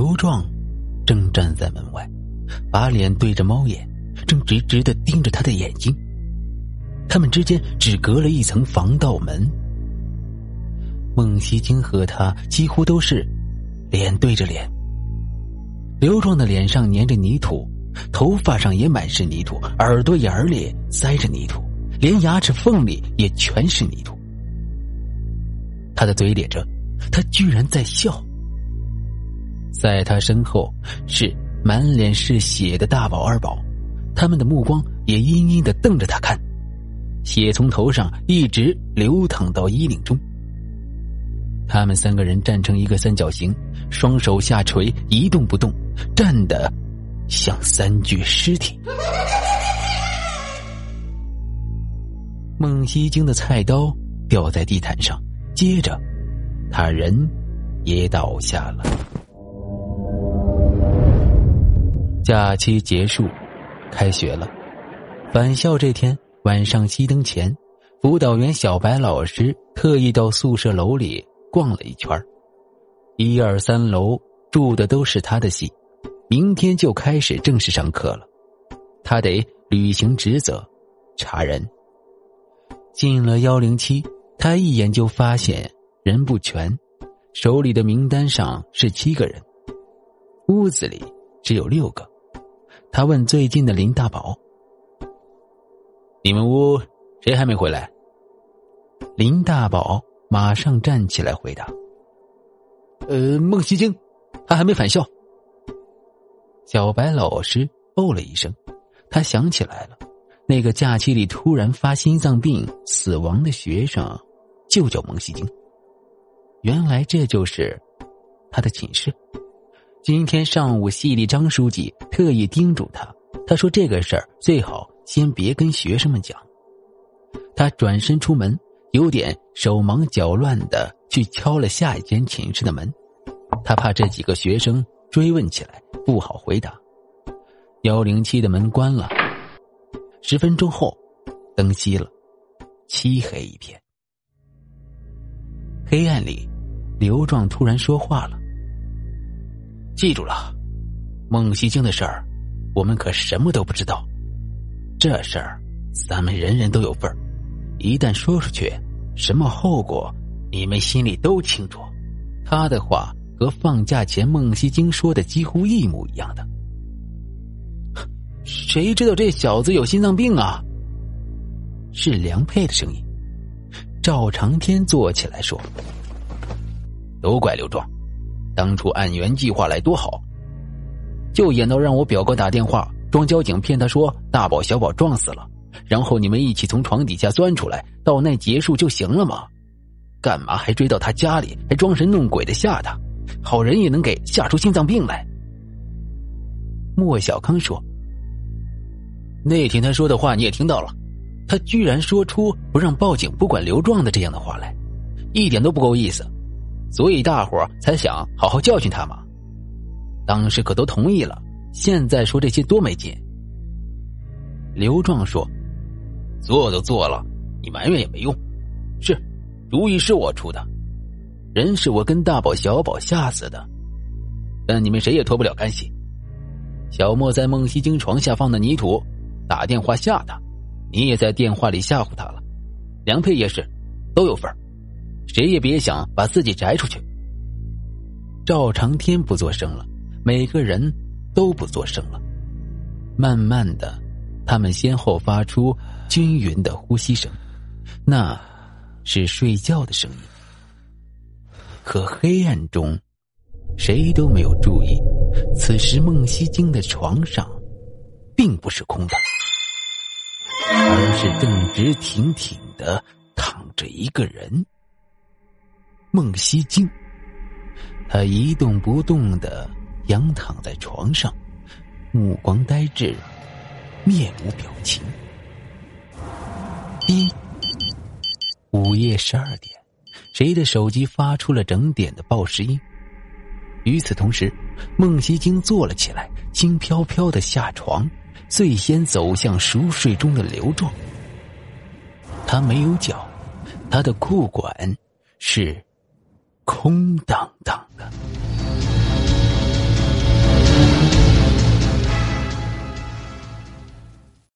刘壮正站在门外，把脸对着猫眼，正直直的盯着他的眼睛。他们之间只隔了一层防盗门。孟西京和他几乎都是脸对着脸。刘壮的脸上粘着泥土，头发上也满是泥土，耳朵眼里塞着泥土，连牙齿缝里也全是泥土。他的嘴咧着，他居然在笑。在他身后是满脸是血的大宝、二宝，他们的目光也阴阴的瞪着他看，血从头上一直流淌到衣领中。他们三个人站成一个三角形，双手下垂，一动不动，站的像三具尸体。孟西京的菜刀掉在地毯上，接着，他人也倒下了。假期结束，开学了。返校这天晚上熄灯前，辅导员小白老师特意到宿舍楼里。逛了一圈一二三楼住的都是他的系，明天就开始正式上课了，他得履行职责，查人。进了幺零七，他一眼就发现人不全，手里的名单上是七个人，屋子里只有六个。他问最近的林大宝：“你们屋谁还没回来？”林大宝。马上站起来回答：“呃，孟西京，他还没返校。”小白老师哦了一声，他想起来了，那个假期里突然发心脏病死亡的学生，就叫孟西京。原来这就是他的寝室。今天上午，系里张书记特意叮嘱他，他说这个事儿最好先别跟学生们讲。他转身出门。有点手忙脚乱的去敲了下一间寝室的门，他怕这几个学生追问起来不好回答。幺零七的门关了，十分钟后，灯熄了，漆黑一片。黑暗里，刘壮突然说话了：“记住了，孟西京的事儿，我们可什么都不知道。这事儿，咱们人人都有份儿。”一旦说出去，什么后果，你们心里都清楚。他的话和放假前孟西京说的几乎一模一样的。谁知道这小子有心脏病啊？是梁佩的声音。赵长天坐起来说：“都怪刘壮，当初按原计划来多好，就演到让我表哥打电话装交警骗他说大宝小宝撞死了。”然后你们一起从床底下钻出来，到那结束就行了吗？干嘛还追到他家里，还装神弄鬼的吓他？好人也能给吓出心脏病来？莫小康说：“那天他说的话你也听到了，他居然说出不让报警、不管刘壮的这样的话来，一点都不够意思，所以大伙才想好好教训他嘛。当时可都同意了，现在说这些多没劲。”刘壮说。做都做了，你埋怨也没用。是，主意是我出的，人是我跟大宝、小宝吓死的，但你们谁也脱不了干系。小莫在孟西京床下放的泥土，打电话吓他，你也在电话里吓唬他了。梁佩也是，都有份谁也别想把自己摘出去。赵长天不作声了，每个人都不作声了。慢慢的，他们先后发出。均匀的呼吸声，那是睡觉的声音。可黑暗中，谁都没有注意，此时孟西京的床上，并不是空的，而是正直挺挺的躺着一个人。孟西京，他一动不动的仰躺在床上，目光呆滞，面无表情。一午夜十二点，谁的手机发出了整点的报时音？与此同时，孟西京坐了起来，轻飘飘的下床，最先走向熟睡中的刘壮。他没有脚，他的裤管是空荡荡的。